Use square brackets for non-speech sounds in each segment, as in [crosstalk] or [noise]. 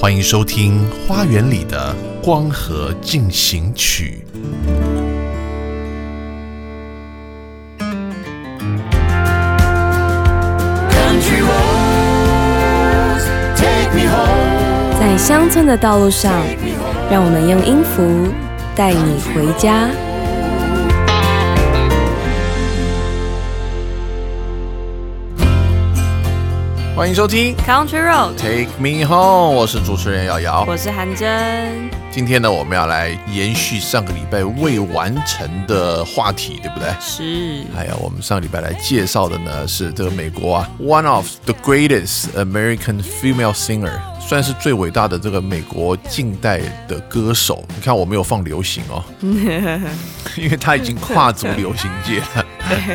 欢迎收听《花园里的光合进行曲》。在乡村的道路上，让我们用音符带你回家。欢迎收听 Country Road，Take Me Home，我是主持人瑶瑶。我是韩真。今天呢，我们要来延续上个礼拜未完成的话题，对不对？是还有，我们上个礼拜来介绍的呢是这个美国啊，one of the greatest American female singer，算是最伟大的这个美国近代的歌手。你看我没有放流行哦，[laughs] 因为他已经跨足流行界了，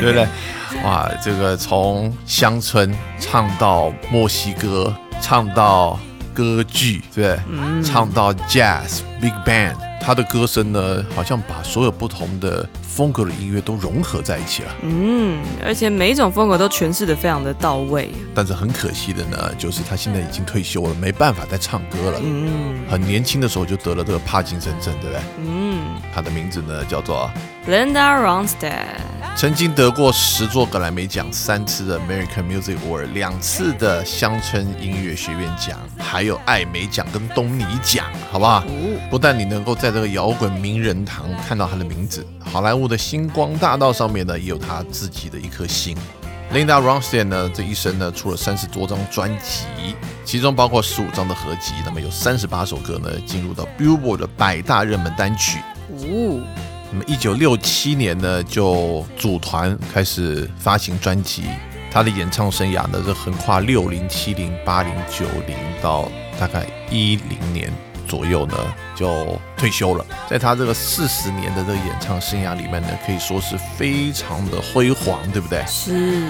对不对？[laughs] 哇，这个从乡村唱到墨西哥，唱到歌剧，对不对？唱到 jazz、big band，他的歌声呢，好像把所有不同的风格的音乐都融合在一起了。嗯，而且每一种风格都诠释的非常的到位。但是很可惜的呢，就是他现在已经退休了，没办法再唱歌了。嗯很年轻的时候就得了这个帕金森症，对不对？嗯他的名字呢叫做，，Linda Ronstadt，曾经得过十座格莱美奖，三次的 American Music Award，两次的乡村音乐学院奖，还有艾美奖跟东尼奖，好不好？不但你能够在这个摇滚名人堂看到他的名字，好莱坞的星光大道上面呢，也有他自己的一颗星。Linda Ronstadt 呢，这一生呢出了三十多张专辑，其中包括十五张的合集，那么有三十八首歌呢进入到 Billboard 的百大热门单曲。哦，那么一九六七年呢，就组团开始发行专辑。他的演唱生涯呢，是横跨六零、七零、八零、九零到大概一零年左右呢，就退休了。在他这个四十年的这个演唱生涯里面呢，可以说是非常的辉煌，对不对？是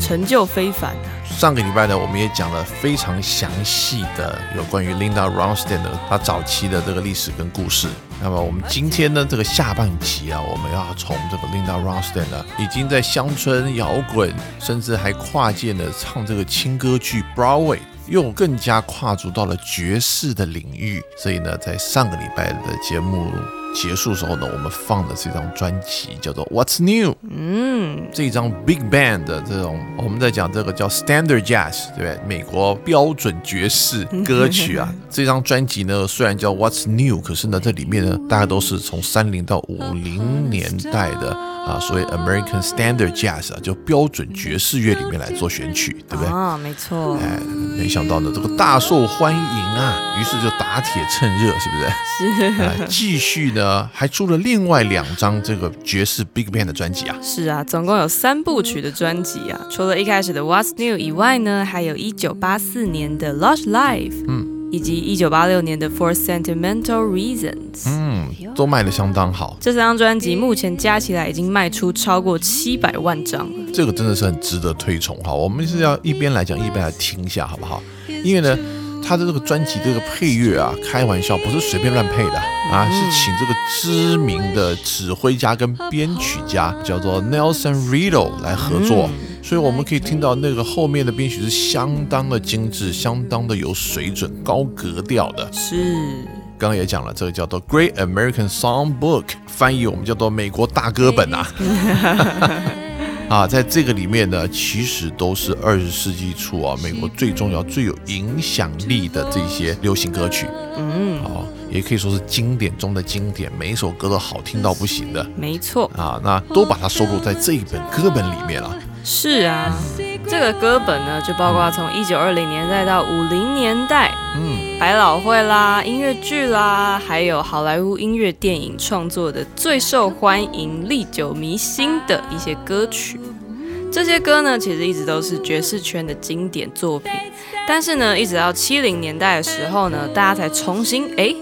成就非凡啊。上个礼拜呢，我们也讲了非常详细的有关于 Linda Ronstadt 的她早期的这个历史跟故事。那么我们今天呢，这个下半集啊，我们要从这个 Linda Ronstadt 呢，已经在乡村摇滚，甚至还跨界呢唱这个轻歌剧 Broadway。又更加跨足到了爵士的领域，所以呢，在上个礼拜的节目结束的时候呢，我们放的这张专辑叫做《What's New》。嗯，这张 Big Band 的这种，我们在讲这个叫 Standard Jazz，对不对？美国标准爵士歌曲啊。[laughs] 这张专辑呢，虽然叫 What's New，可是呢，这里面呢，大家都是从三零到五零年代的啊，所谓 American Standard Jazz 啊，就标准爵士乐里面来做选曲，对不对？啊，没错，哎，没想到呢，这个大受欢迎啊，于是就打铁趁热，是不是？是啊，继续呢，还出了另外两张这个爵士 Big Band 的专辑啊。是啊，总共有三部曲的专辑啊。除了一开始的 What's New 以外呢，还有一九八四年的 Lush Life，嗯，以及一九八六年的 For Sentimental Reasons。嗯，都卖的相当好，这三张专辑目前加起来已经卖出超过七百万张了。这个真的是很值得推崇哈。我们是要一边来讲一边来听一下，好不好？因为呢，他的这个专辑这个配乐啊，开玩笑不是随便乱配的啊，是请这个知名的指挥家跟编曲家叫做 Nelson Riddle 来合作。所以我们可以听到那个后面的编曲是相当的精致，相当的有水准、高格调的。是，刚刚也讲了，这个叫做 Great American Songbook，翻译我们叫做美国大歌本啊。[laughs] 啊，在这个里面呢，其实都是二十世纪初啊，美国最重要、最有影响力的这些流行歌曲。嗯，哦，也可以说是经典中的经典，每一首歌都好听到不行的没错，啊。那都把它收录在这一本歌本里面了。是啊。这个歌本呢，就包括从一九二零年代到五零年代，嗯，百老汇啦、音乐剧啦，还有好莱坞音乐电影创作的最受欢迎、历久弥新的一些歌曲。这些歌呢，其实一直都是爵士圈的经典作品，但是呢，一直到七零年代的时候呢，大家才重新诶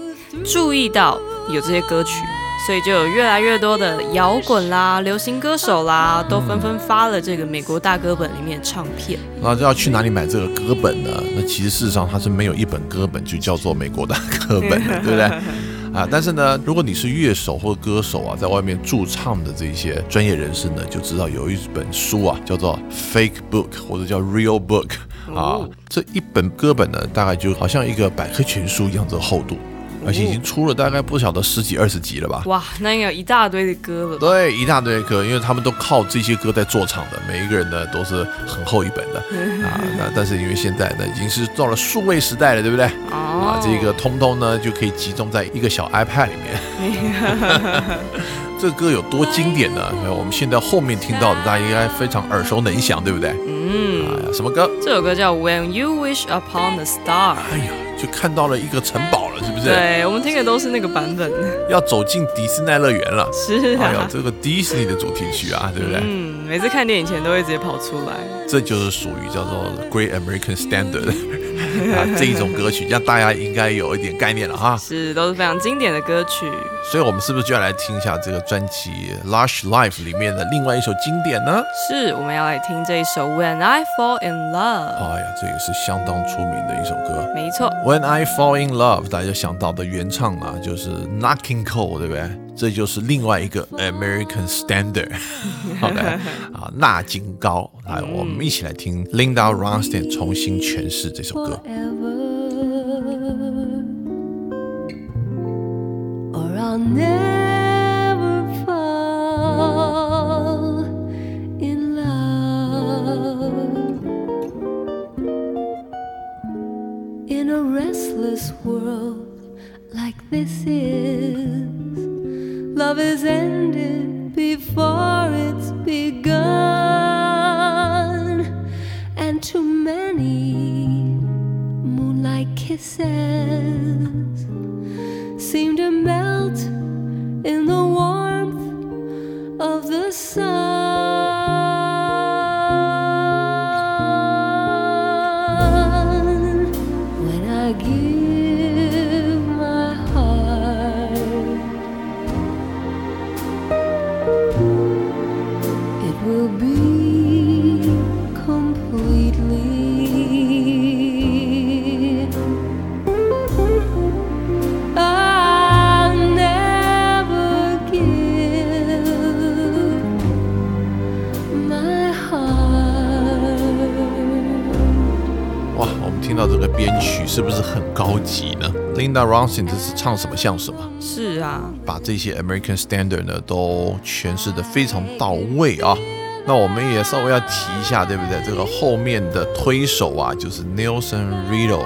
注意到有这些歌曲，所以就有越来越多的摇滚啦、流行歌手啦，都纷纷发了这个美国大歌本里面的唱片。那要去哪里买这个歌本呢？那其实事实上它是没有一本歌本就叫做美国大歌本的，对不对？[laughs] 啊，但是呢，如果你是乐手或歌手啊，在外面驻唱的这些专业人士呢，就知道有一本书啊，叫做 Fake Book 或者叫 Real Book 啊，这一本歌本呢，大概就好像一个百科全书一样的厚度。而且已经出了大概不晓得十几二十集了吧？哇，那应该有一大堆的歌了。对，一大堆歌，因为他们都靠这些歌在做场的，每一个人呢都是很厚一本的啊。那但是因为现在呢已经是到了数位时代了，对不对？啊，这个通通呢就可以集中在一个小 iPad 里面。这歌有多经典呢？我们现在后面听到的，大家应该非常耳熟能详，对不对？嗯。哎呀，什么歌？这首歌叫 When You Wish Upon the Star。哎呀。就看到了一个城堡了，是不是？对，我们听的都是那个版本。要走进迪士尼乐园了，是啊，哎呀，这个迪士尼的主题曲啊，对不对？嗯，每次看电影前都会直接跑出来。这就是属于叫做 Great American Standard。[laughs] 啊，这一种歌曲，这样大家应该有一点概念了哈。是，都是非常经典的歌曲。所以，我们是不是就要来听一下这个专辑《Lush Life》里面的另外一首经典呢？是，我们要来听这一首《When I Fall in Love》。哎呀，这也是相当出名的一首歌。没错，《When I Fall in Love》，大家想到的原唱啊，就是 Knocking Cole，对不对？这就是另外一个 American Standard。[laughs] 好的，啊，纳金高，来，我们一起来听 Linda Ronstadt 重新诠释这首歌。I'll never fall in love. In a restless world like this is, love is ended before it's begun, and too many moonlight kisses seem to melt in the warmth of the sun. 是不是很高级呢？Linda Ronstadt 这是唱什么像什么？是啊，把这些 American Standard 呢都诠释的非常到位啊。那我们也稍微要提一下，对不对？这个后面的推手啊，就是 Nelson Riddle。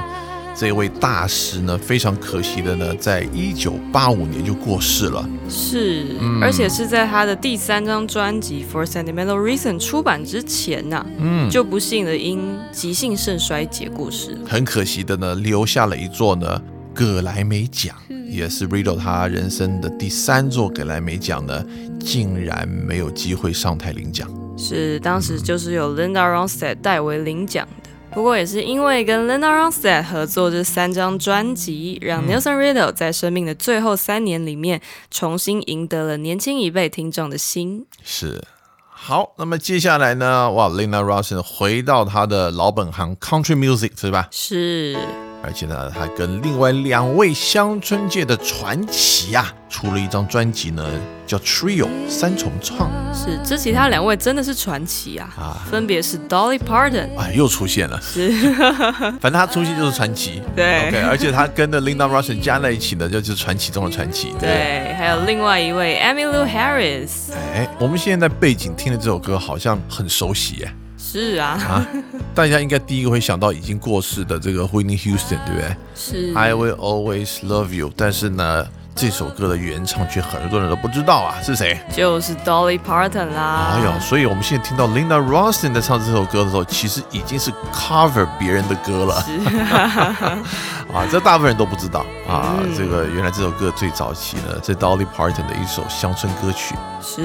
这位大师呢，非常可惜的呢，在一九八五年就过世了。是，而且是在他的第三张专辑《For Sentimental Reason》出版之前呐，嗯，就不幸的因急性肾衰竭过世。很可惜的呢，留下了一座呢葛莱美奖，也是 Riddle 他人生的第三座葛莱美奖呢，竟然没有机会上台领奖。是，当时就是有 Linda Ronstadt 代为领奖。不过也是因为跟 Linda Ronstadt 合作这三张专辑，让 Nelson Riddle 在生命的最后三年里面重新赢得了年轻一辈听众的心。是，好，那么接下来呢？哇，Linda Ronstadt 回到他的老本行 Country Music 是吧？是。而且呢，他跟另外两位乡村界的传奇啊，出了一张专辑呢，叫 Trio 三重唱。是，这其他两位真的是传奇啊！啊，分别是 Dolly Parton，哎，又出现了。是，[laughs] 反正他出现就是传奇。[laughs] 对，OK，而且他跟的 Linda r o s s o n 加在一起呢，就是传奇中的传奇。对，还有另外一位 Emmylou Harris。哎，我们现在在背景听的这首歌好像很熟悉耶。是啊，啊，大家应该第一个会想到已经过世的这个 Whitney Houston，对不对？是，I will always love you。但是呢，这首歌的原唱却很多人都不知道啊，是谁？就是 Dolly Parton 啦。哎呦，所以我们现在听到 Linda Ronstadt 在唱这首歌的时候，其实已经是 cover 别人的歌了。是 [laughs] 啊，这大部分人都不知道啊。这个原来这首歌最早期呢，是 Dolly Parton 的一首乡村歌曲。是。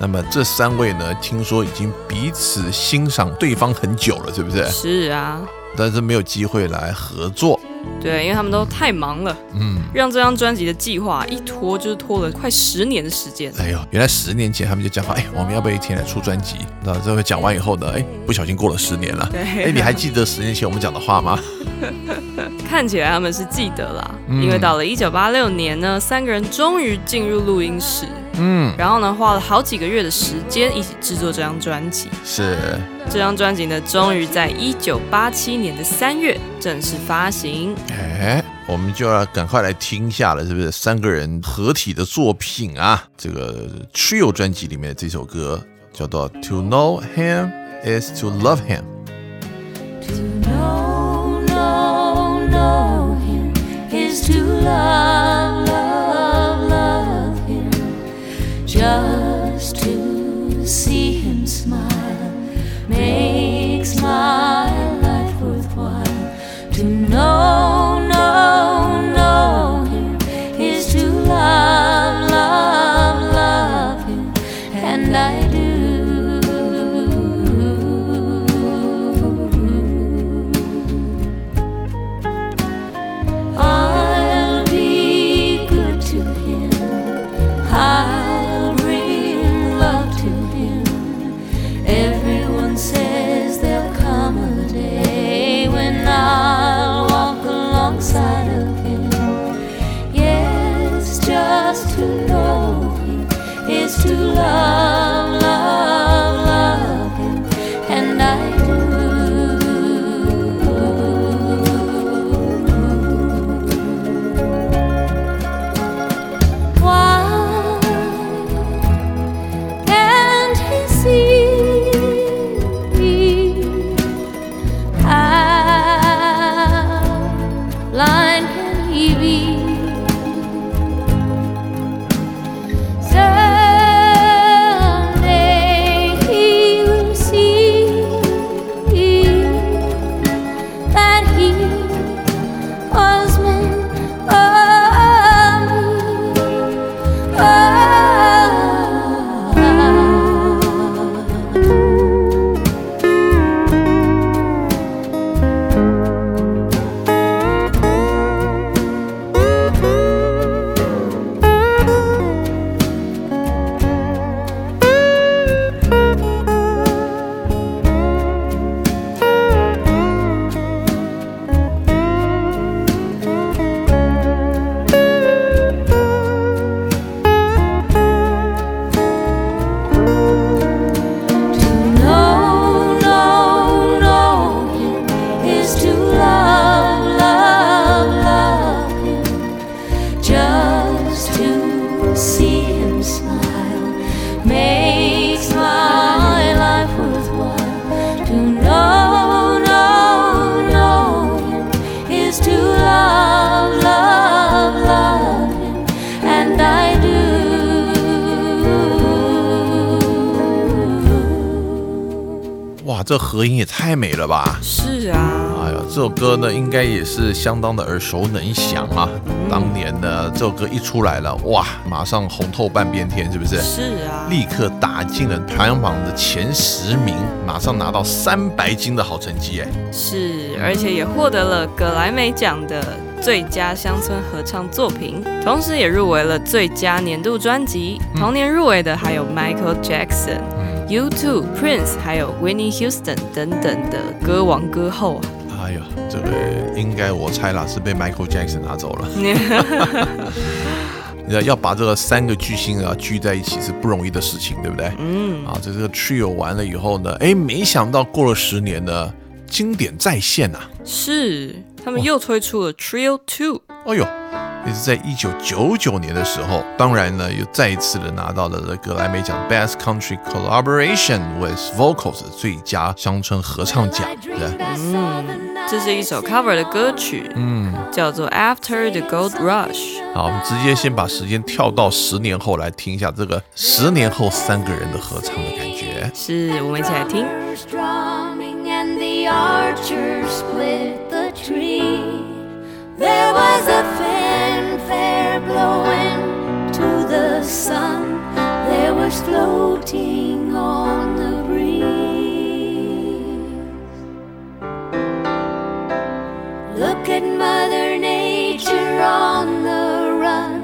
那么这三位呢，听说已经彼此欣赏对方很久了，是不是？是啊，但是没有机会来合作。对，因为他们都太忙了，嗯，让这张专辑的计划一拖就是拖了快十年的时间。哎呦，原来十年前他们就讲好，哎，我们要不要一天来出专辑？那这个讲完以后呢，哎，不小心过了十年了。对哎，你还记得十年前我们讲的话吗？[laughs] 看起来他们是记得啦，因为到了一九八六年呢，三个人终于进入录音室，嗯，然后呢，花了好几个月的时间一起制作这张专辑。是，这张专辑呢，终于在一九八七年的三月正式发行。哎，我们就要赶快来听一下了，是不是？三个人合体的作品啊，这个 Trio 专辑里面的这首歌叫做《To Know Him Is to Love Him》。To know, know, know him is to love, 首歌呢，应该也是相当的耳熟能详啊。当年呢，这首歌一出来了，哇，马上红透半边天，是不是？是啊，立刻打进了排行榜的前十名，马上拿到三百金的好成绩，哎，是，而且也获得了格莱美奖的最佳乡村合唱作品，同时也入围了最佳年度专辑。同年入围的还有 Michael Jackson、U2、Prince，还有 Whitney Houston 等等的歌王歌后啊。这个应该我猜啦，是被 Michael Jackson 拿走了。[laughs] 你知道要把这个三个巨星啊聚在一起是不容易的事情，对不对？嗯，啊，这这个 trio 完了以后呢，哎，没想到过了十年呢，经典再现呐、是，他们又推出了 Trio Two。哎呦，也是在一九九九年的时候，当然呢，又再一次的拿到了格莱美奖 Best Country Collaboration with Vocals 最佳乡村合唱奖，对不对？这是一首 cover 的歌曲，嗯，叫做 After the Gold Rush。好，我们直接先把时间跳到十年后来听一下这个十年后三个人的合唱的感觉。是我们一起来听。Fires drumming and the archers split the tree. There was a fanfare blowing to the sun. There was floating on the at Mother Nature on the run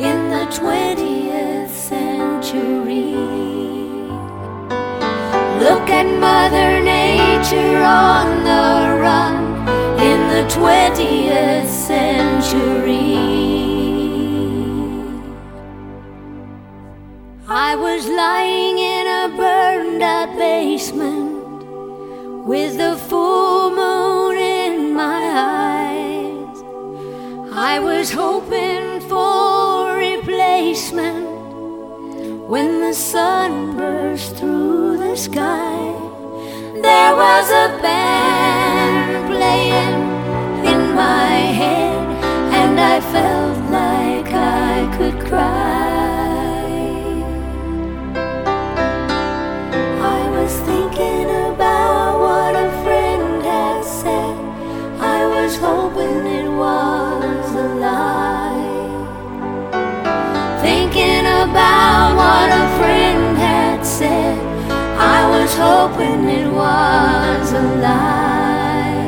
in the 20th century. Look at Mother Nature on the run in the 20th century. I was lying in a burned out basement with the full moon I was hoping for replacement when the sun burst through the sky. There was a band playing in my head, and I felt like I could cry. Hoping it was a lie.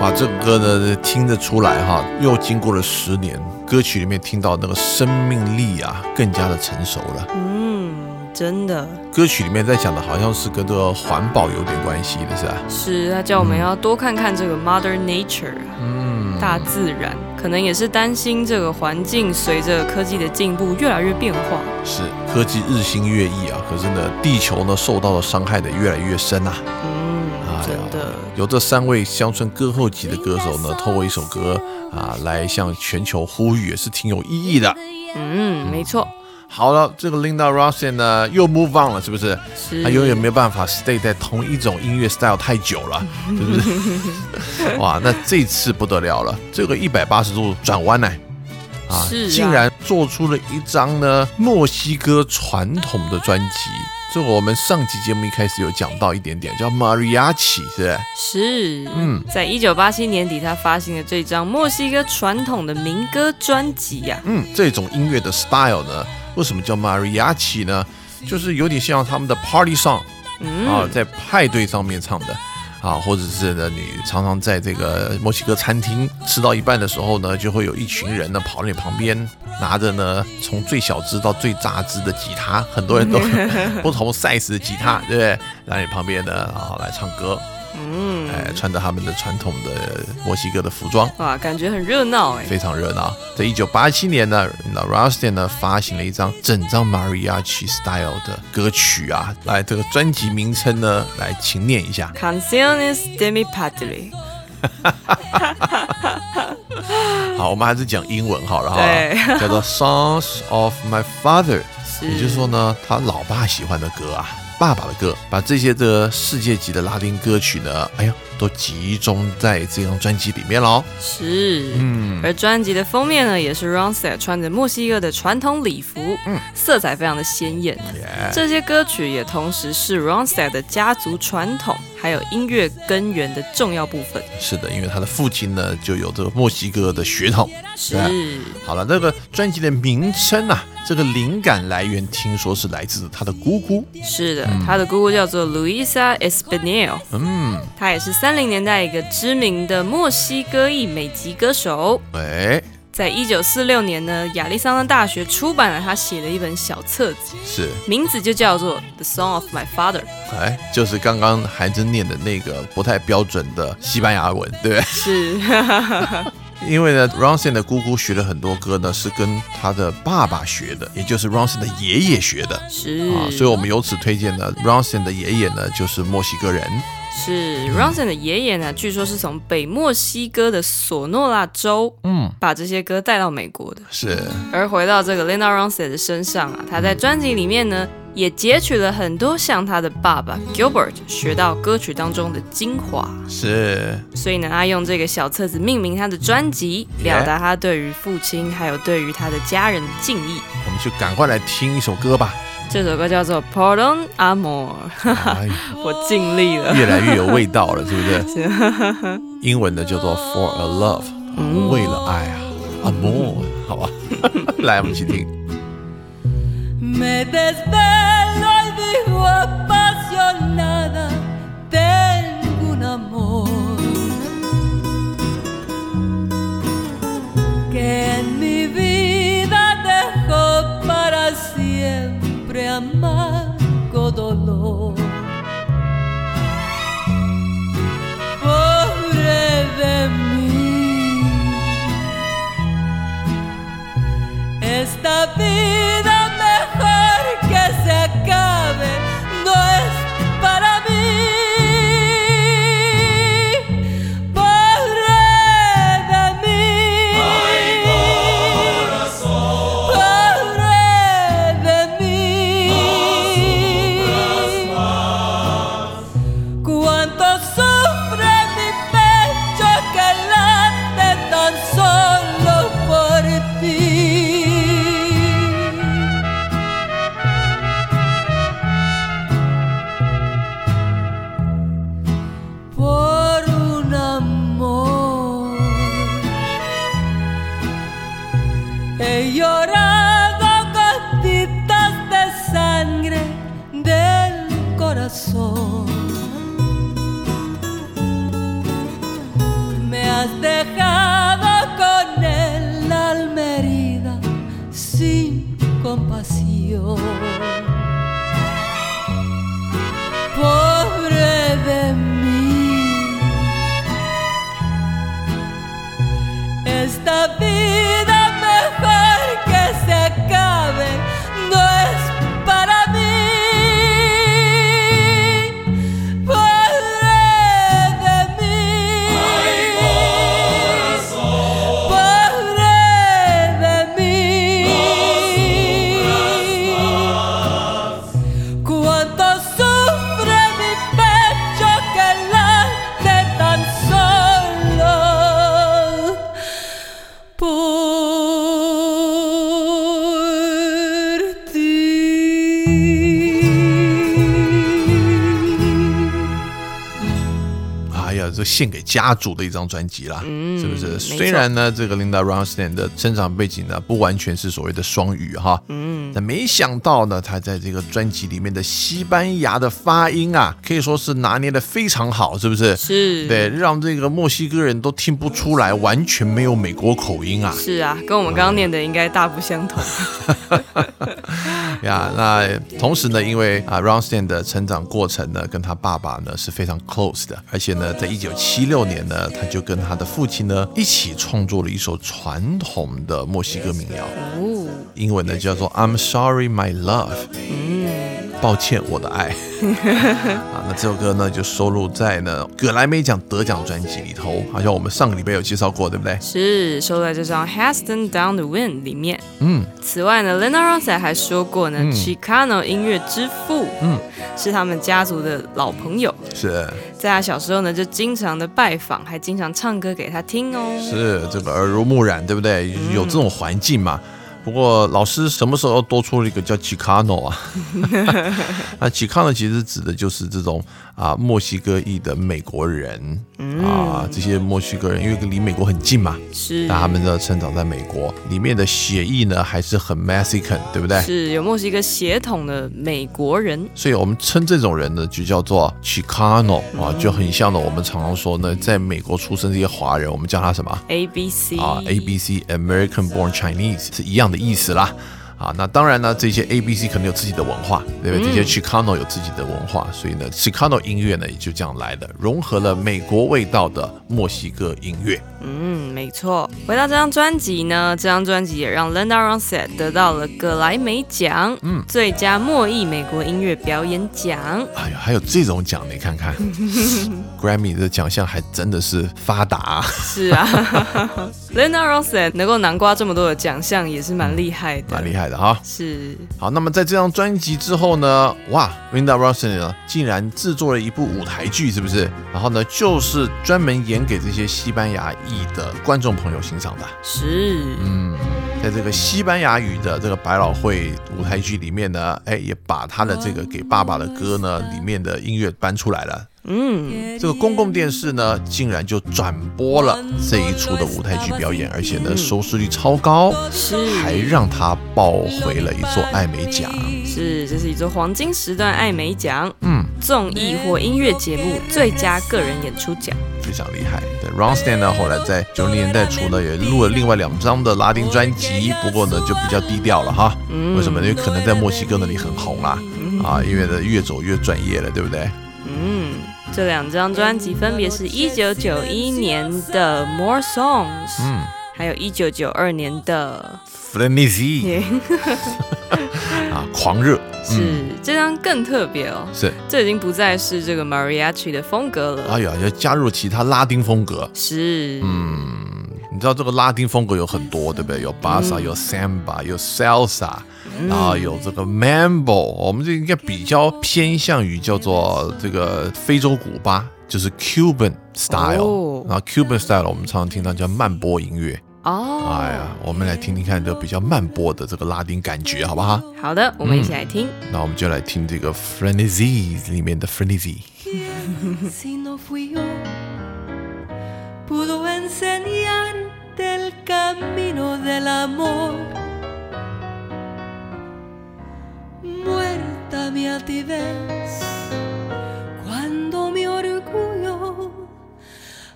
哇，这个歌呢听得出来哈，又经过了十年，歌曲里面听到那个生命力啊更加的成熟了。嗯，真的歌曲里面在讲的好像是跟这个环保有点关系的是吧？是他叫我们要多看看这个 Mother Nature，嗯，大自然，可能也是担心这个环境随着科技的进步越来越变化。是科技日新月异啊，可是呢，地球呢受到的伤害的越来越深啊。嗯，真的，由这三位乡村歌后级的歌手呢，透过一首歌啊，来向全球呼吁，也是挺有意义的。嗯，没错，好了，这个 Linda Ronstadt 呢又 move on 了，是不是？是他永远没有办法 stay 在同一种音乐 style 太久了，是不是？[laughs] 哇，那这次不得了了，这个一百八十度转弯呢，啊竟然做出了一张呢墨西哥传统的专辑。这我们上期节目一开始有讲到一点点，叫 Mariachi，是不是？是，嗯在一九八七年底，他发行了这张墨西哥传统的民歌专辑呀、嗯，这种音乐的 style 呢，为什么叫 Mariachi 呢？就是有点像他们的 party song 嗯，啊，在派对上面唱的啊，或者是呢，你常常在这个墨西哥餐厅吃到一半的时候呢，就会有一群人呢跑到你旁边，拿着呢从最小只到最大只的吉他，很多人都 [laughs] 不同 size 的吉他，对不对？来你旁边呢，然后来唱歌，嗯，哎，穿着他们的传统的墨西哥的服装。哇，感觉很热闹哎。非常热闹。在一九八七年呢那 r o s t i n 呢发行了一张整张 Mariachi style 的歌曲啊，来这个专辑名称呢，来请念一下。Canciones de mi padre，[laughs] 好，我们还是讲英文好了哈，叫做 Songs of My Father，[laughs] 也就是说呢，他老爸喜欢的歌啊。爸爸的歌，把这些的世界级的拉丁歌曲呢，哎呀，都集中在这张专辑里面喽。是，嗯，而专辑的封面呢，也是 Ronstadt 穿着墨西哥的传统礼服，嗯色彩非常的鲜艳。耶这些歌曲也同时是 Ronstadt 的家族传统还有音乐根源的重要部分。是的，因为他的父亲呢就有这个墨西哥的血统。是好了，这个专辑的名称啊，这个灵感来源听说是来自他的姑姑。是的，他的姑姑叫做 Luisa Espinel，嗯，她也是三零年代一个知名的墨西哥裔美籍歌手。哎，在一九四六年呢，亚利桑那大学出版了他写的一本小册子，是，名字就叫做《The Song of My Father》。哎，就是刚刚韩真念的那个不太标准的西班牙文，对不对？是，[laughs] 因为呢 r o n s o n 的姑姑学了很多歌呢，是跟他的爸爸学的，也就是 r o n s o n 的爷爷学的。是啊，所以我们由此推荐呢 r o n s o n 的爷爷呢就是墨西哥人。是 Ronson 的爷爷呢，据说是从北墨西哥的索诺拉州，嗯，把这些歌带到美国的。是，而回到这个 Linda Ronstadt 的身上啊，他在专辑里面呢，也截取了很多向他的爸爸 Gilbert 学到歌曲当中的精华，是，所以呢，他用这个小册子命名他的专辑，表达他对于父亲还有对于他的家人的敬意。我们就赶快来听一首歌吧。这首歌叫做 Pardon Amor，哎，[laughs] 我尽力了。越来越有味道了，是不是？[laughs] 英文的叫做 For a Love，、嗯为了爱啊，Amor，好吧，[laughs] 来我们一起听。山ごどろ Me has 献给家族的一张专辑啦，嗯是不是？虽然呢，这个 Linda Ronstadt 的生长背景呢，不完全是所谓的双语哈，嗯，但没想到呢，他在这个专辑里面的西班牙的发音啊，可以说是拿捏的非常好，是不是？是，对，让这个墨西哥人都听不出来，完全没有美国口音啊。是啊，跟我们刚刚念的应该大不相同。[laughs] 呀，那同时呢，因为啊 r o n s t a n 的成长过程呢，跟他爸爸呢是非常 close 的，而且呢，在一九七六年呢，他就跟他的父亲呢一起创作了一首传统的墨西哥民谣，哦，英文呢叫做 I'm Sorry My Love，抱歉我的爱。[laughs] 啊，那这首歌呢就收录在呢葛莱美奖得奖专辑里头，好像我们上个礼拜有介绍过，对不对？是收在这张《Haston Down the Wind》里面。嗯，此外呢，Lena Ronstadt 还说过呢、c h i c a n o 音乐之父，嗯，是他们家族的老朋友，是在他小时候呢就经常的拜访，还经常唱歌给他听哦。是这个耳濡目染，对不对？有这种环境嘛。不过老师什么时候多出了一个叫 Chicano 啊？[laughs] [laughs] 那 Chicano 其实指的就是这种啊墨西哥裔的美国人、啊，这些墨西哥人因为离美国很近嘛，是那他们呢成长在美国，里面的血裔呢还是很 Mexican，对不对？是有墨西哥血统的美国人，所以我们称这种人呢就叫做 Chicano 啊，就很像呢我们常常说呢，在美国出生这些华人，我们叫他什么？A B C 啊，A B C American Born Chinese 是一样的意思啦。啊，那当然呢，这些 A B C 可能有自己的文化，对不对？这些 Chicano 有自己的文化，所以呢，Chicano 音乐呢也就这样来的，融合了美国味道的墨西哥音乐。嗯，没错。回到这张专辑呢，这张专辑也让 Linda Ronstadt 得到了格莱美奖，嗯，最佳莫裔美国音乐表演奖。哎呀，还有这种奖，你看看，[laughs] Grammy 的奖项还真的是发达、啊。是啊，[laughs] Linda Ronstadt 能够囊括这么多的奖项，也是蛮厉害的，蛮厉害的哈。是，好，那么在这张专辑之后呢，哇，Linda Ronstadt 呢竟然制作了一部舞台剧，是不是？然后呢，就是专门演给这些西班牙裔的观众朋友欣赏的。是，嗯，在这个西班牙语的这个百老汇舞台剧里面呢，哎，也把他的这个给爸爸的歌呢里面的音乐搬出来了。嗯，这个公共电视呢，竟然就转播了这一出的舞台剧表演，而且呢收视率超高，是，还让他抱回了一座艾美奖。是，这是一座黄金时段艾美奖，嗯，综艺或音乐节目最佳个人演出奖。非常厉害。对 r o n s t a n 呢，后来在九零年代初呢，也录了另外两张的拉丁专辑，不过呢就比较低调了哈。为什么？因为可能在墨西哥那里很红啦，啊，因为呢越走越专业了，对不对？嗯，这两张专辑分别是一九九一年的《More Songs》，嗯。还有一九九二年的 Frenezy [laughs] 啊，狂热。是这张更特别哦，是，这已经不再是这个 mariachi 的风格了，哎呀，要加入其他拉丁风格。是，嗯，你知道这个拉丁风格有很多，对不对？有巴萨，有 samba，有 salsa，然后有这个 mambo。我们这应该比较偏向于叫做这个非洲古巴，就是 Cuban style。哦然后 Cuban style 我们常常听到叫慢波音乐。哦，哎呀，我们来听听看这比较慢波的这个拉丁感觉，好不好？好的，我们一起来听。那我们就来听这个 Frenezy 里面的 Frenezy。[laughs] pudo enseñarte el camino del amor. Muerta mi altivez cuando mi orgullo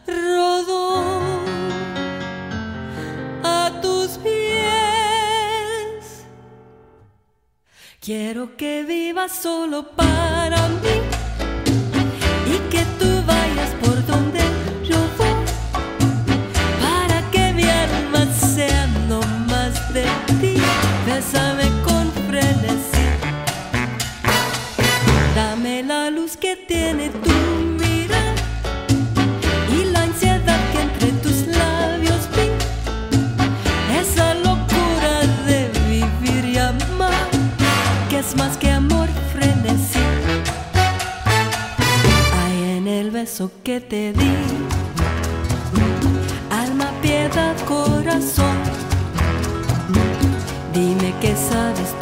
rodó a tus pies. Quiero que vivas solo para mí y que tú que te di, alma, piedad, corazón. Dime qué sabes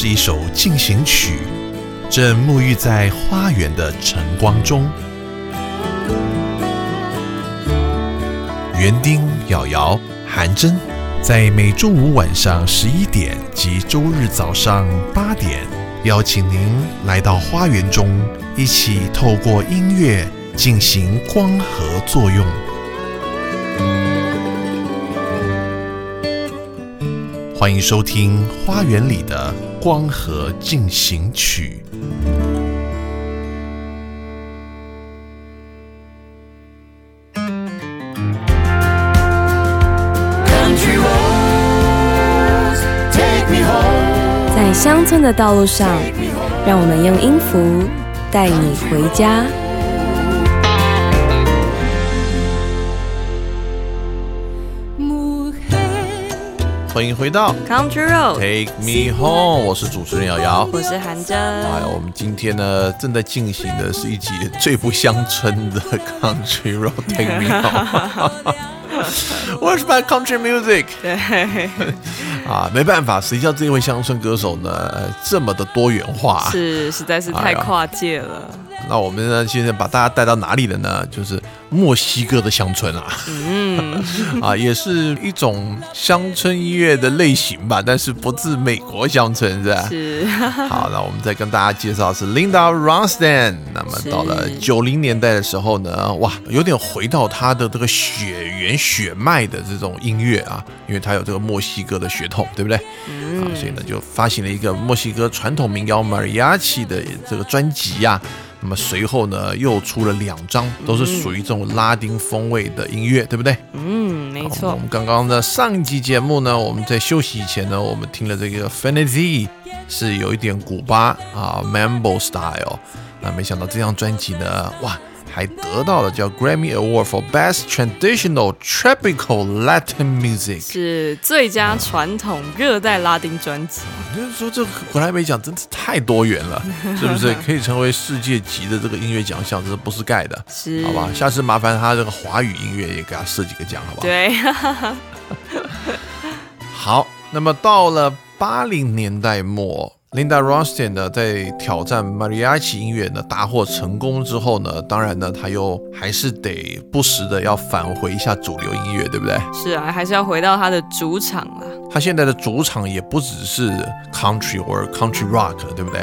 是一首进行曲，正沐浴在花园的晨光中。园丁、瑶瑶、韩真，在每周五晚上十一点及周日早上八点，邀请您来到花园中，一起透过音乐进行光合作用。欢迎收听《花园里的光合进行曲在乡村的道路上，让我们用音符带你回家。欢迎回到 Country Road，Take Me Home，我是主持人瑶瑶。我是韩真。哎，我们今天呢正在进行的是一集最不乡村的 Country Road [laughs] Take Me Home。[laughs] Where's my country music？对，[laughs] 啊，没办法，谁叫这位乡村歌手呢呃这么的多元化？是实在是太跨界了。那我们呢现在把大家带到哪里了呢？就是墨西哥的乡村啊，嗯，[laughs] 啊，也是一种乡村音乐的类型吧，但是不是美国乡村是吧？是，[laughs] 好，那我们再跟大家介绍是 Linda Ronstadt。那么到了九零年代的时候呢，哇，有点回到他的这个血缘血脉的这种音乐啊，因为他有这个墨西哥的血统，对不对？嗯啊，所以呢就发行了一个墨西哥传统民谣 Mariachi 的这个专辑呀、那么随后呢，又出了两张，都是属于这种拉丁风味的音乐，对不对？嗯，没错我，们刚刚的上一集节目呢，我们在休息以前呢，我们听了这个 Fantasy 是有一点古巴啊 Mambo style。那没想到这张专辑呢，哇，还得到了叫 Grammy Award for Best Traditional Tropical Latin Music。是最佳传统热带拉丁专辑。就是说，这个格莱美奖真是太多元了，[laughs] 是不是？可以成为世界级的这个音乐奖项，这不是盖的，是，好吧？下次麻烦他这个华语音乐也给他设几个奖，好不好？对，[laughs] 好，那么到了八零年代末，Linda Ronstadt 呢在挑战 Mariachi 音乐呢大获成功之后呢，当然呢，他又还是得不时的要返回一下主流音乐，对不对？是啊，还是要回到他的主场啦。他现在的主场也不只是 country 或者 country rock，对不对？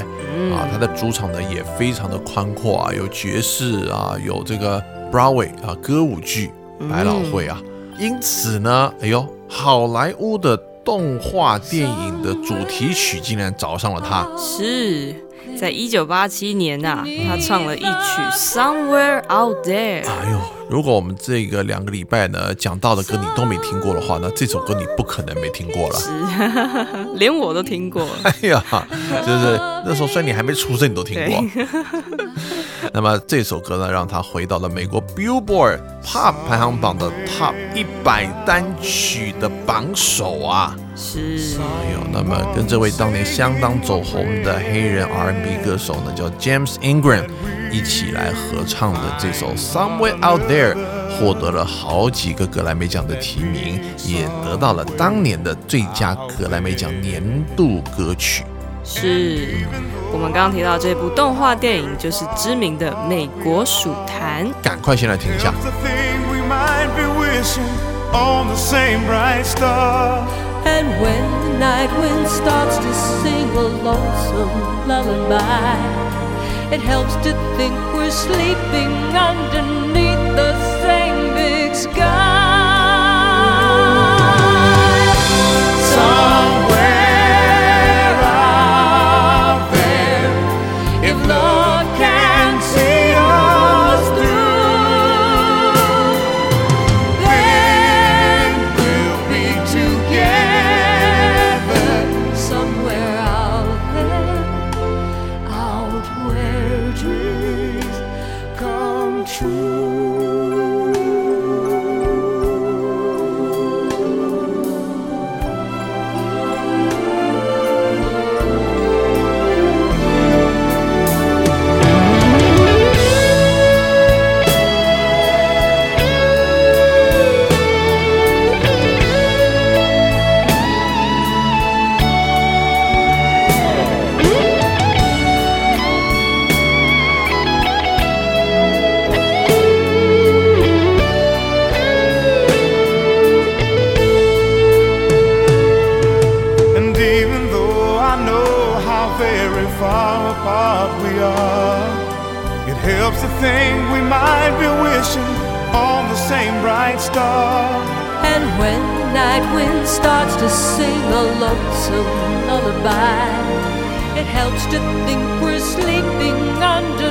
啊，他的主场呢也非常的宽阔啊，有爵士啊，有这个 Broadway 啊歌舞剧、百老汇啊，因此呢，哎呦，好莱坞的动画电影的主题曲竟然找上了他。是在一九八七年呐、他唱了一曲《Somewhere Out There》。哎呦，如果我们这个两个礼拜呢讲到的歌你都没听过的话，那这首歌你不可能没听过了。[laughs] 连我都听过。哎呀，就是那时候虽然你还没出生，你都听过。那么这首歌呢，让他回到了美国 Billboard Pop 排行榜的 Top 一百单曲的榜首啊！是，哎呦，那么跟这位当年相当走红的黑人 R&B 歌手呢，叫 James Ingram，一起来合唱的这首《Somewhere Out There》，获得了好几个格莱美奖的提名，也得到了当年的最佳格莱美奖年度歌曲。是我们刚刚提到这部动画电影，就是知名的《美国鼠谈》。赶快先来听一下。It's a thing we might be wishing on the same bright star. And when the night wind starts to sing a lonesome lullaby, it helps to think we're sleeping underneath the same big sky. Think we might be wishing on the same bright star. And when the night wind starts to sing a lonesome lullaby, it helps to think we're sleeping underneath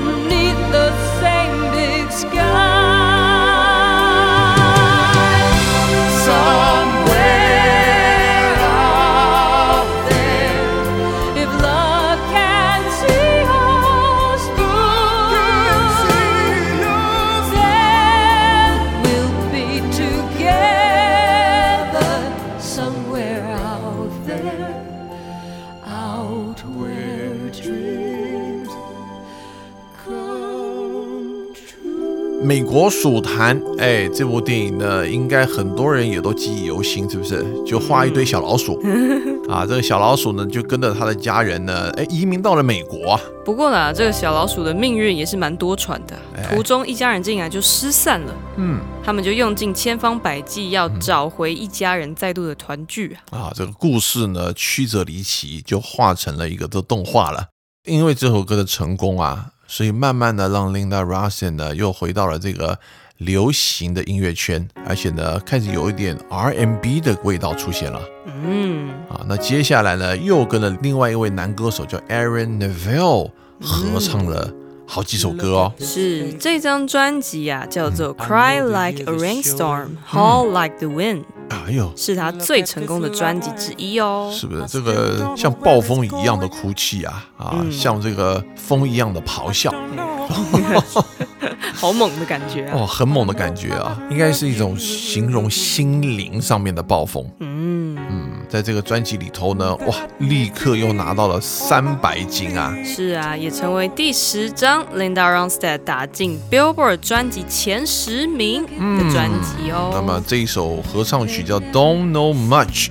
国鼠谈，哎，这部电影呢，应该很多人也都记忆犹新，是不是？就画一堆小老鼠 [laughs] 啊，这个小老鼠呢，就跟着他的家人呢，哎，移民到了美国啊。不过呢，这个小老鼠的命运也是蛮多舛的。途中一家人竟然就失散了，嗯他们就用尽千方百计要找回一家人再度的团聚啊。啊，这个故事呢曲折离奇，就画成了一个这动画了。因为这首歌的成功啊，所以慢慢的让 Linda Ronstadt 呢又回到了这个流行的音乐圈，而且呢开始有一点 R&B 的味道出现了。嗯，啊，那接下来呢，又跟了另外一位男歌手叫 Aaron Neville 合唱了好几首歌哦。是。这张专辑啊，叫做《Cry Like a Rainstorm, h a l l Like the Wind》，哎呦，是他最成功的专辑之一哦。是不是这个像暴风一样的哭泣啊？啊，像这个风一样的咆哮，[laughs] 好猛的感觉啊！[laughs] 哦，很猛的感觉啊，应该是一种形容心灵上面的暴风。嗯，嗯，在这个专辑里头呢，哇，立刻又拿到了三百金啊！是啊，也成为第十张 Linda Ronstadt 打进 Billboard 专辑前十名的专辑哦。那么这一首合唱曲叫《Don't Know Much》，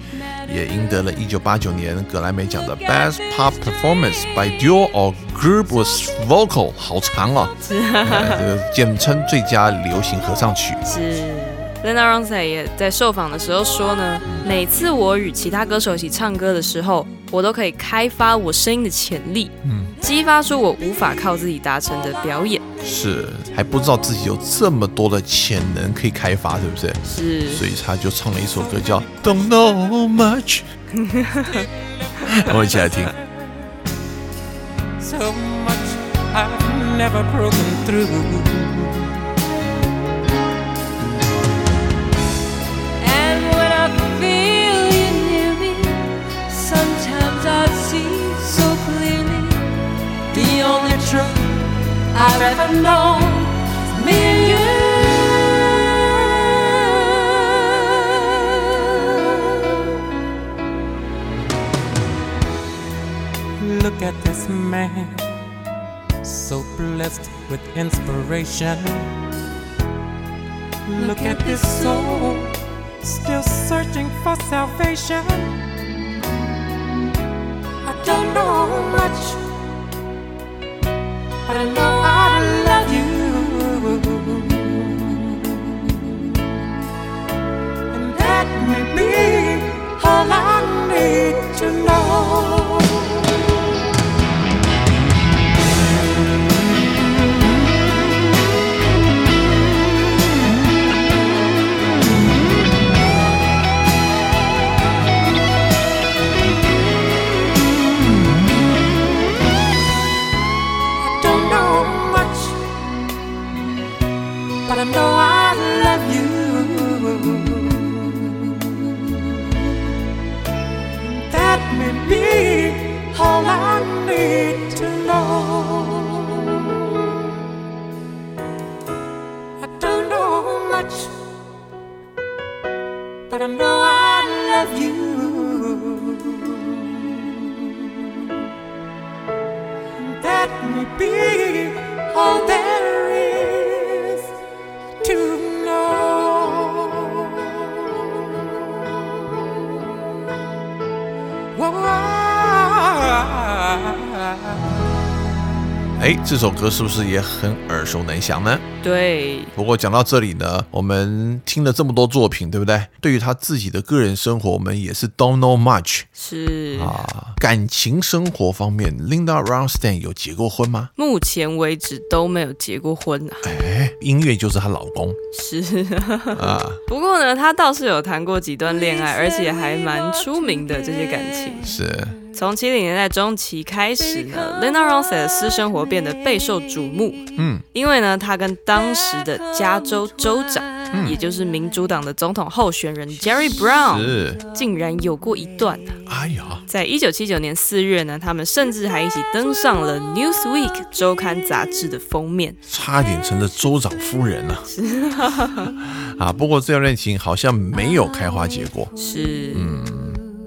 也赢得了一九八九年格莱美奖的 Best Pop Performance by Duo or Group with Vocal，好长哦，呃 [laughs] 这个简称最佳流行合唱曲。是 Linda Ronstadt 也在受访的时候说呢，每次我与其他歌手一起唱歌的时候，我都可以开发我声音的潜力，嗯，激发出我无法靠自己达成的表演。是还不知道自己有这么多的潜能可以开发，是不是？是，所以他就唱了一首歌叫《Don't Know Much [laughs]》，我们一起来听。so much I've never broken through. I've ever known me and you. Look at this man, so blessed with inspiration. Look at this soul, still searching for salvation. I don't know much, I know I love you. And be all I need to know. 这首歌是不是也很耳熟能详呢？对，不过讲到这里呢，我们听了这么多作品，对不对？对于他自己的个人生活，我们也是 don't know much 是啊。感情生活方面，Linda Ronstadt 有结过婚吗？目前为止都没有结过婚啊。哎，音乐就是她老公是，啊。[laughs] 不过呢，她倒是有谈过几段恋爱，而且还蛮出名的这些感情。是，从七零年代中期开始呢，Lena Ronstadt 的私生活变得备受瞩目。嗯，因为呢，她跟当时的加州州长，嗯也就是民主党的总统候选人 Jerry Brown，竟然有过一段呢。哎呀，在一九七九年四月呢，他们甚至还一起登上了《Newsweek》周刊杂志的封面。差点成了州长夫人了。[laughs] 啊，不过这段恋情好像没有开花结果。是，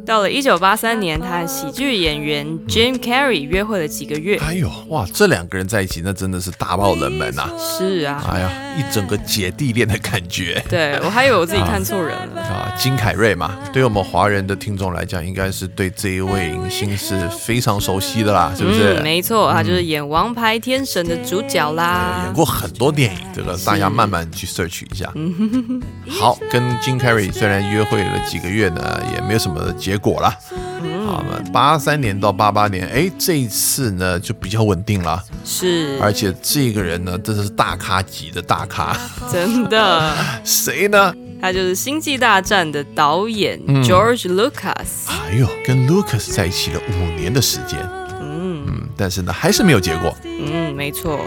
到了一九八三年，他和喜剧演员 Jim Carrey 约会了几个月。哎呦，哇，这两个人在一起，那真的是大爆冷门呐、是啊，哎呀，一整个姐弟恋的感觉对我还以为我自己看错人了。[laughs] 啊！金凯瑞嘛，对我们华人的听众来讲，应该是对这一位影星是非常熟悉的啦，是不是？嗯，没错，他就是演《王牌天神》的主角啦演。过很多电影，这个大家慢慢去 search 一下。好，跟金凯瑞虽然约会了几个月呢，也没有什么结果了。好，那八三年到八八年，哎，这一次呢就比较稳定了，是，而且这个人呢，真的是大咖级的大咖，真的，[laughs] 谁呢？他就是《星际大战》的导演嗯 George Lucas。哎呦，跟 Lucas 在一起了五年的时间，嗯嗯，但是呢，还是没有结果。嗯，没错。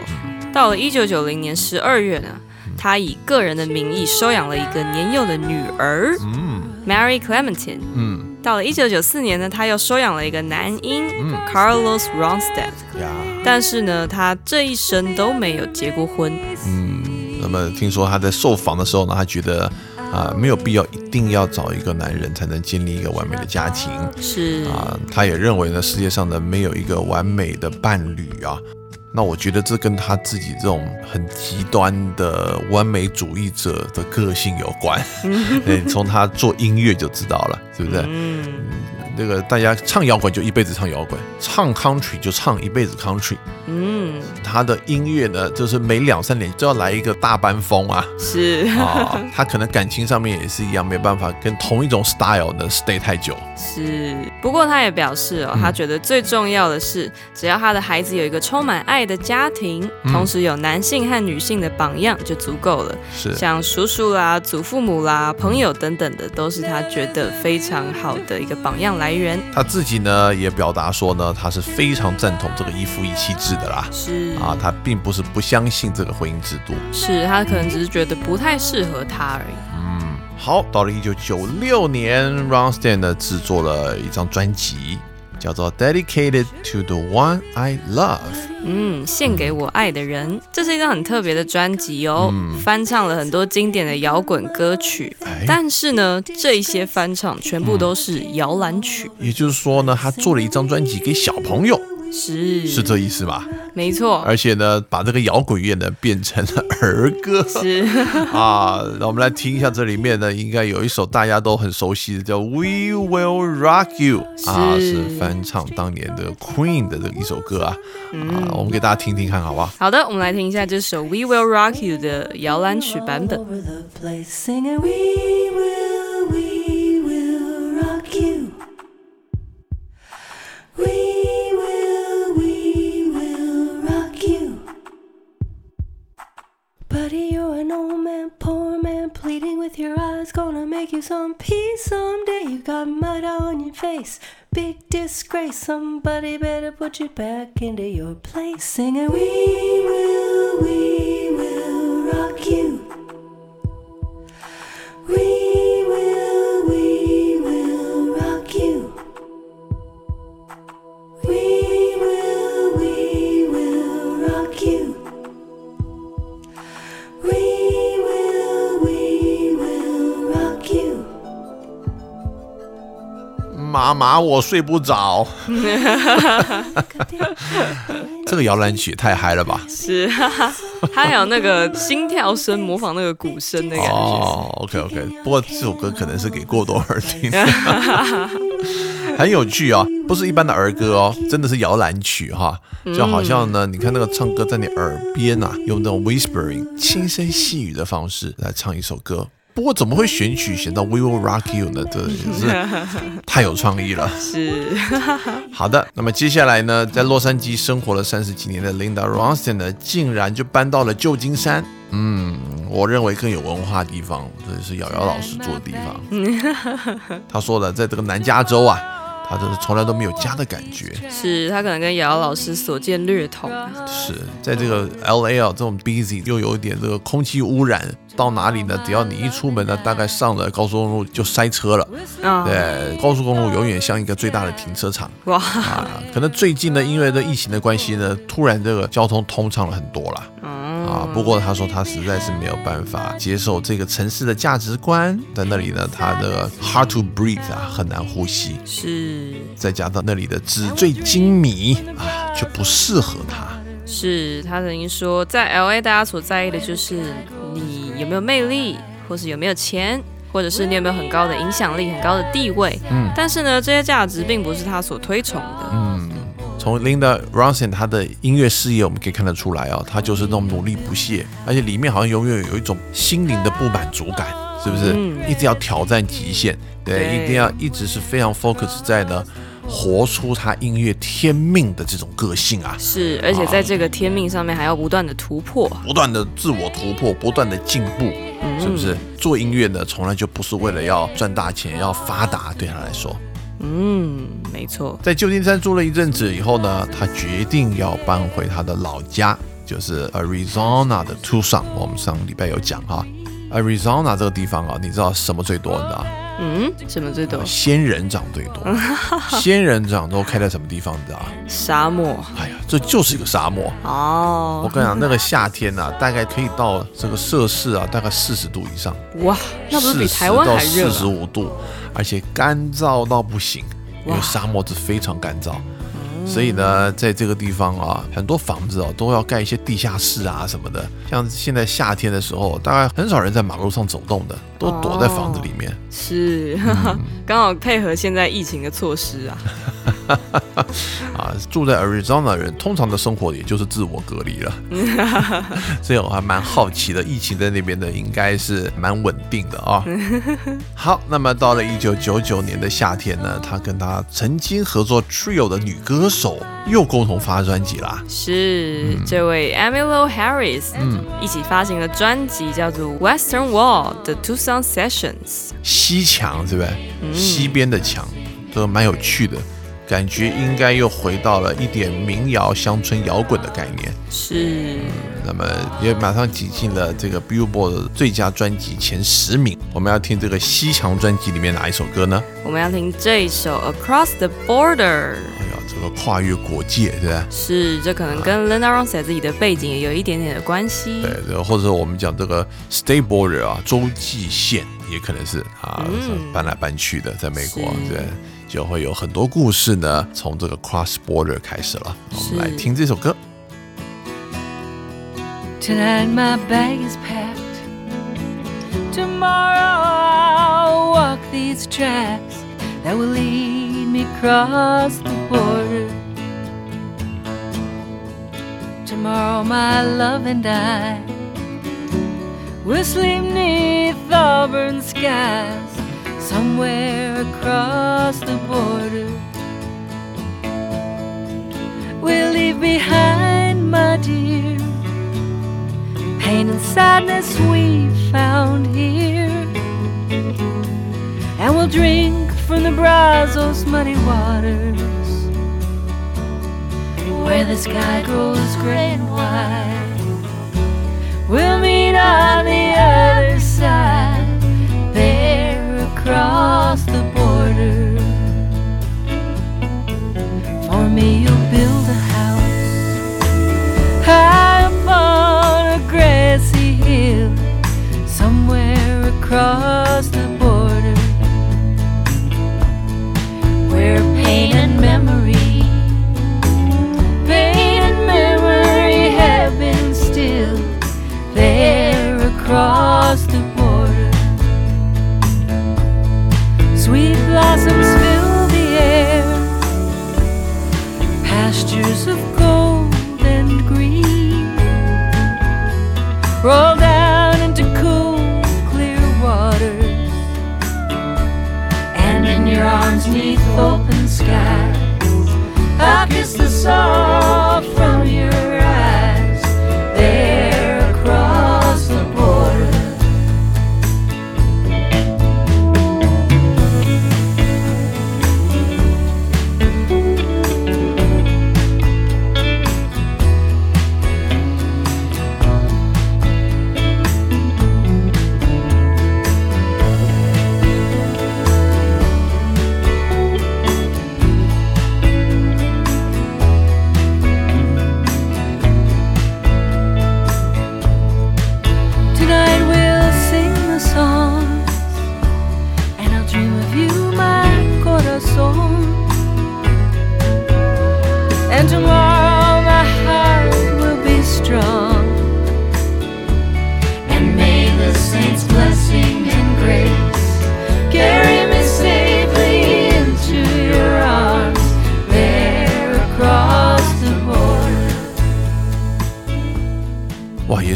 到了一九九零年十二月呢，他以个人的名义收养了一个年幼的女儿嗯 Mary Clementine。嗯到了一九九四年呢，他又收养了一个男婴嗯 Carlos Ronstadt。呀，但是呢，他这一生都没有结过婚。嗯，那么听说他在受访的时候呢，他觉得啊、没有必要一定要找一个男人才能建立一个完美的家庭是，啊、他也认为呢，世界上呢没有一个完美的伴侣啊。那我觉得这跟他自己这种很极端的完美主义者的个性有关。[laughs] 你，从他做音乐就知道了，对不对？嗯，那个大家唱摇滚就一辈子唱摇滚，唱 country 就唱一辈子 country。嗯，他的音乐呢，就是每两三年就要来一个大班风啊。是。啊，他可能感情上面也是一样，没办法跟同一种 style 呢 stay 太久。是，不过他也表示哦，他觉得最重要的是，只要他的孩子有一个充满爱的家庭，同时有男性和女性的榜样就足够了。是。像叔叔啦、祖父母啦、朋友等等的，都是他觉得非常好的一个榜样来源。他自己呢也表达说呢，他是非常赞同这个一夫一妻制的啦。是啊，他并不是不相信这个婚姻制度。是他可能只是觉得不太适合他而已。好，到了一九九六年 r o n s t e n 呢制作了一张专辑，叫做《Dedicated to the One I Love》。嗯，献给我爱的人，这是一张很特别的专辑哦，翻唱了很多经典的摇滚歌曲，哎。但是呢，这一些翻唱全部都是摇篮曲，也就是说呢，他做了一张专辑给小朋友，是是这意思吧？没错，而且呢，把这个摇滚乐呢变成了儿歌是 [laughs] 啊。那我们来听一下这里面呢，应该有一首大家都很熟悉的，叫《We Will Rock You》啊，是是翻唱当年的 Queen 的这一首歌啊。啊，我们给大家听听看，好不好？好的，我们来听一下这首《We Will Rock You》的摇篮曲版本。An old man, poor man, pleading with your eyes. Gonna make you some peace someday. You got mud on your face, big disgrace. Somebody better put you back into your place. Singing, We will, we will rock you. We will, 妈妈，我睡不着。[laughs] 这个摇篮曲也太嗨了吧！是，[laughs] 还有那个心跳声，模仿那个鼓声的感觉。哦，OK OK，不过这首歌可能是给过多耳听的，[laughs] 很有趣啊、不是一般的儿歌哦，真的是摇篮曲哈，就好像呢，你看那个唱歌在你耳边啊，用那种 whispering 轻声细语的方式来唱一首歌。不过怎么会选曲选到 We Will Rock You 呢？这也是 [laughs] 太有创意了。是，[laughs] 好的，那么接下来呢，在洛杉矶生活了三十几年的 Linda Ronstadt 呢，竟然就搬到了旧金山。嗯，我认为更有文化的地方，这是瑶瑶老师住的地方。[laughs] 他说了，在这个南加州啊，他就是从来都没有家的感觉。是他可能跟瑶瑶老师所见略同啊。是在这个 L A 啊这种 busy 又有一点这个空气污染，到哪里呢？只要你一出门呢，大概上了高速公路就塞车了。啊、对，高速公路永远像一个最大的停车场。哇，啊，可能最近呢，因为这疫情的关系呢，突然这个交通通畅了很多了。啊，不过他说他实在是没有办法接受这个城市的价值观，在那里呢，他的 hard to breathe 啊，很难呼吸，是再加上那里的纸醉金迷啊，就不适合他。是，他曾经说，在 L A 大家所在意的就是你有没有魅力，或是有没有钱。或者是你有没有很高的影响力、很高的地位，嗯，但是呢，这些价值并不是他所推崇的，嗯，从 Linda Ronstadt 她的音乐事业，我们可以看得出来哦，她就是那种努力不懈，而且里面好像永远有一种心灵的不满足感，是不是？嗯。一直要挑战极限，对，对。一定要一直是非常 focus 在呢，活出他音乐天命的这种个性啊，是，而且在这个天命上面还要不断的突破，不断的自我突破，不断的进步，是不是？做音乐呢，从来就不是为了要赚大钱、要发达，对他来说。嗯，没错，在旧金山住了一阵子以后呢，他决定要搬回他的老家，就是 Arizona 的 Tucson。我们上个礼拜有讲哈，Arizona 这个地方啊，你知道什么最多？你知道？嗯，什么最多？仙人掌最多。[laughs] 仙人掌都开在什么地方？你知道？沙漠哎呀，这就是一个沙漠哦。我哦，跟你讲，那个夏天啊，大概可以到这个摄氏啊，大概四十度以上，哇，那不是比台湾还热四十啊？五度，而且干燥到不行，因为沙漠是非常干燥。所以呢，在这个地方啊，很多房子哦都要盖一些地下室啊什么的。像现在夏天的时候，大概很少人在马路上走动的，都躲在房子里面。是，[laughs] 刚好配合现在疫情的措施啊。[laughs] [laughs] 啊，住在 Arizona 的人通常的生活也就是自我隔离了，[laughs] 所以我还蛮好奇的，疫情在那边的应该是蛮稳定的啊。好，那么到了一九九九年的夏天呢，他跟他曾经合作 Trio 的女歌手又共同发专辑啦。是、这位 Emilio Harris，嗯，一起发行了专辑叫做《Western Wall》的 Two Song Sessions。西墙，对不对？西边的墙，这个蛮有趣的，感觉应该又回到了一点民谣、乡村摇滚的概念。是，那么也马上挤进了这个 Billboard 最佳专辑前十名。我们要听这个西墙专辑里面哪一首歌呢？我们要听这一首《Across the Border》。哎呀，这个跨越国界，对不对？是，这可能跟 Lena Ronstadt 自己的背景也有一点点的关系。对，对或者我们讲这个 State Border 啊，洲际线也可能是啊，嗯搬来搬去的，在美国是对，就会有很多故事呢，从这个 Cross Border 开始了。我们来是听这首歌。 Tonight my bag is packed. Tomorrow I'll walk these tracks that will lead me across the border. Tomorrow my love and I will sleep neath auburn skies somewhere across the border. We'll leave behind, my dear pain and sadness we found here. And we'll drink from the Brazos muddy waters where the sky grows gray and white. We'll meet on the other side, across the border. For me, you'll build a house high upon a grassy hill somewhere across the border where pain and memory pain and memory have been still there across the pastures of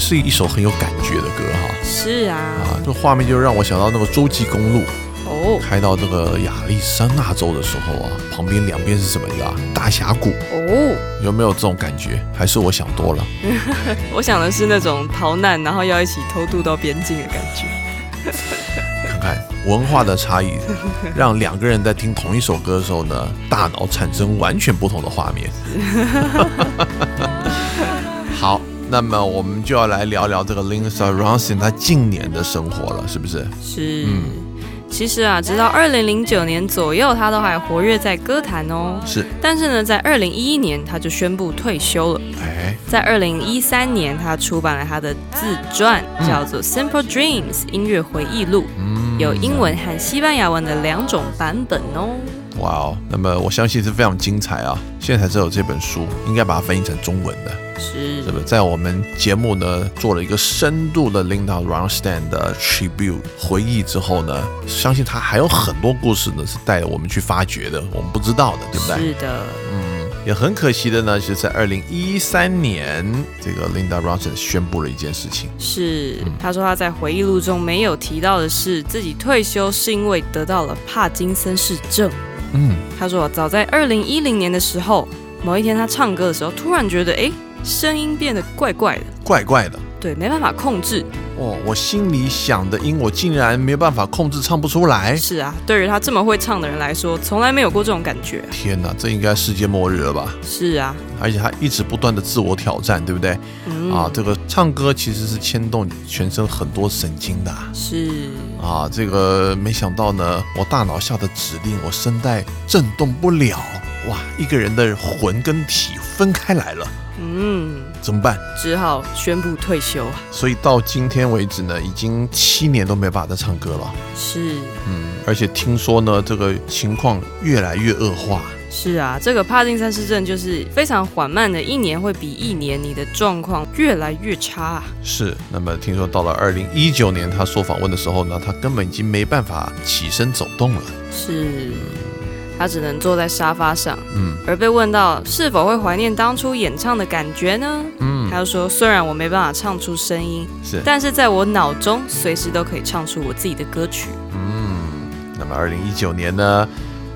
是一首很有感觉的歌哈。是啊，啊，这画面就让我想到那个洲际公路哦开到这个亚利桑那州的时候啊，旁边两边是什么？呀大峡谷，哦，有没有这种感觉？还是我想多了？[laughs] 我想的是那种逃难，然后要一起偷渡到边境的感觉。看看文化的差异，[laughs] 让两个人在听同一首歌的时候呢，大脑产生完全不同的画面。[laughs] 好，那么我们就要来聊聊这个 Linda Ronstadt 她近年的生活了，是不是？是，其实啊，直到二零零九年左右，他都还活跃在歌坛哦。是，但是呢，在二零一一年，他就宣布退休了。哎，在二零一三年，他出版了他的自传，叫做《Simple Dreams》音乐回忆录，有英文和西班牙文的两种版本哦。哇哦，那么我相信是非常精彩啊！现在才知道有这本书，应该把它翻译成中文的，是是不是？在我们节目呢做了一个深度的 Linda Ronstadt 的 tribute 回忆之后呢，相信他还有很多故事呢是带我们去发掘的，我们不知道的，对不对？是的，嗯也很可惜的呢，就是在二零一三年，这个 Linda Ronstadt 宣布了一件事情，是。他说他在回忆录中没有提到的是，自己退休是因为得到了帕金森氏症。嗯，他说，早在二零一零年的时候，某一天他唱歌的时候，突然觉得，哎，声音变得怪怪的，怪怪的。对，没办法控制。哦，我心里想的音，我竟然没有办法控制，唱不出来。是啊，对于他这么会唱的人来说，从来没有过这种感觉。天哪，这应该世界末日了吧？是啊，而且他一直不断的自我挑战，对不对？嗯，啊，这个唱歌其实是牵动全身很多神经的啊是，啊。这个没想到呢，我大脑下的指令，我声带震动不了，哇，一个人的魂跟体分开来了，嗯，怎么办？只好宣布退休。所以到今天为止呢，已经七年都没办法再唱歌了。是，嗯，而且听说呢，这个情况越来越恶化。是啊，这个帕金森氏症就是非常缓慢的，一年会比一年你的状况越来越差。是，那么听说到了二零一九年，他受访问的时候呢，他根本已经没办法起身走动了。是，他只能坐在沙发上。嗯而被问到是否会怀念当初演唱的感觉呢？嗯，他就说：“虽然我没办法唱出声音，是，但是在我脑中随时都可以唱出我自己的歌曲。嗯，那么二零一九年呢，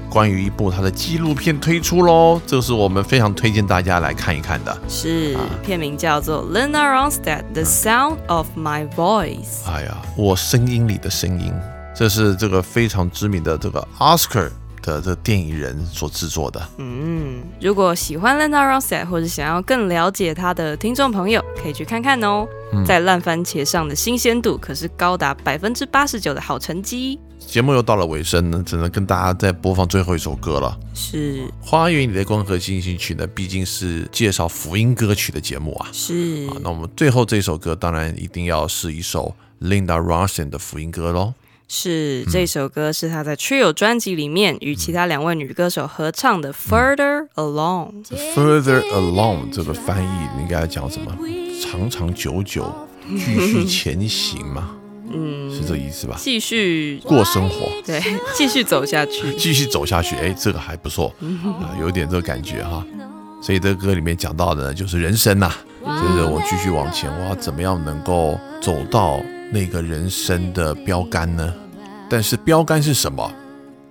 关于一部他的纪录片推出喽，这是我们非常推荐大家来看一看的。是啊片名叫做《Lena Ronstadt: The Sound of My Voice》。哎呀，我声音里的声音，这是这个非常知名的这个 Oscar 的这个电影人所制作的。嗯，如果喜欢 Linda Ronstadt 或者想要更了解他的听众朋友，可以去看看哦。嗯在烂番茄上的新鲜度可是高达百分之八十九的好成绩。节目又到了尾声呢，只能跟大家再播放最后一首歌了。是《花园里的光和进行曲》呢，毕竟是介绍福音歌曲的节目啊。是啊，那我们最后这首歌当然一定要是一首 Linda Ronstadt 的福音歌喽。是，这首歌是她在 Trio 专辑里面与其他两位女歌手合唱的《Further Along》。Further along 这个翻译应该讲什么？长长久久，继续前行嘛，嗯，是这意思吧？继续过生活，对，继续走下去。[laughs] 继续走下去，哎，这个还不错啊，有点这个感觉哈。所以这个歌里面讲到的，就是人生呐、就是我继续往前，我要怎么样能够走到那个人生的标杆呢？但是标杆是什么？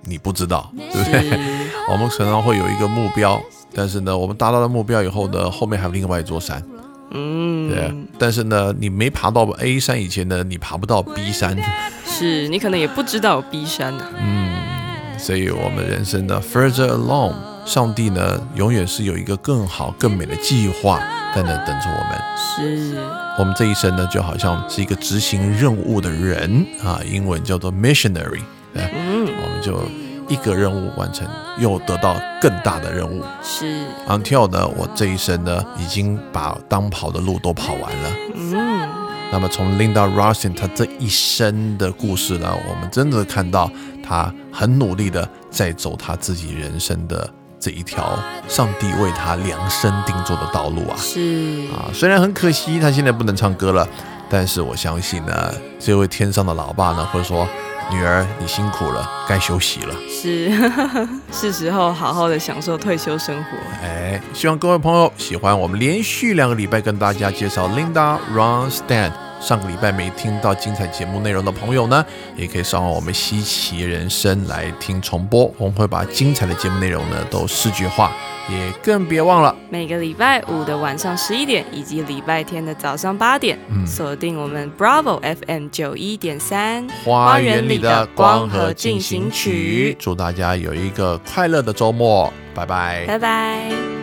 你不知道，对不对？[laughs] 我们常常会有一个目标，但是呢，我们达到了目标以后呢，后面还有另外一座山，嗯，对。但是呢，你没爬到 A 山以前呢，你爬不到 B 山，[laughs] 是你可能也不知道 B 山啊嗯、所以我们人生的 further along，上帝呢永远是有一个更好、更美的计划在那等着我们。是，我们这一生呢，就好像是一个执行任务的人啊，英文叫做 missionary，嗯，我们就一个任务完成，又得到更大的任务。是，Until 呢，我这一生呢，已经把当跑的路都跑完了。嗯，那么从 Linda Ronstadt 她这一生的故事呢，我们真的看到她很努力的在走她自己人生的这一条上帝为他量身定做的道路啊是，啊！虽然很可惜他现在不能唱歌了，但是我相信呢，这位天上的老爸呢会说：“女儿，你辛苦了，该休息了。是，[laughs] 是时候好好的享受退休生活。”哎，希望各位朋友喜欢我们连续两个礼拜跟大家介绍 Linda Ronstadt。上个礼拜没听到精彩节目内容的朋友呢，也可以上网我们稀奇人生来听重播。我们会把精彩的节目内容呢都视觉化，也更别忘了每个礼拜五的晚上十一点，以及礼拜天的早上八点，锁定我们 Bravo FM 九一点三花园里的光和进行曲。祝大家有一个快乐的周末，拜拜。拜拜。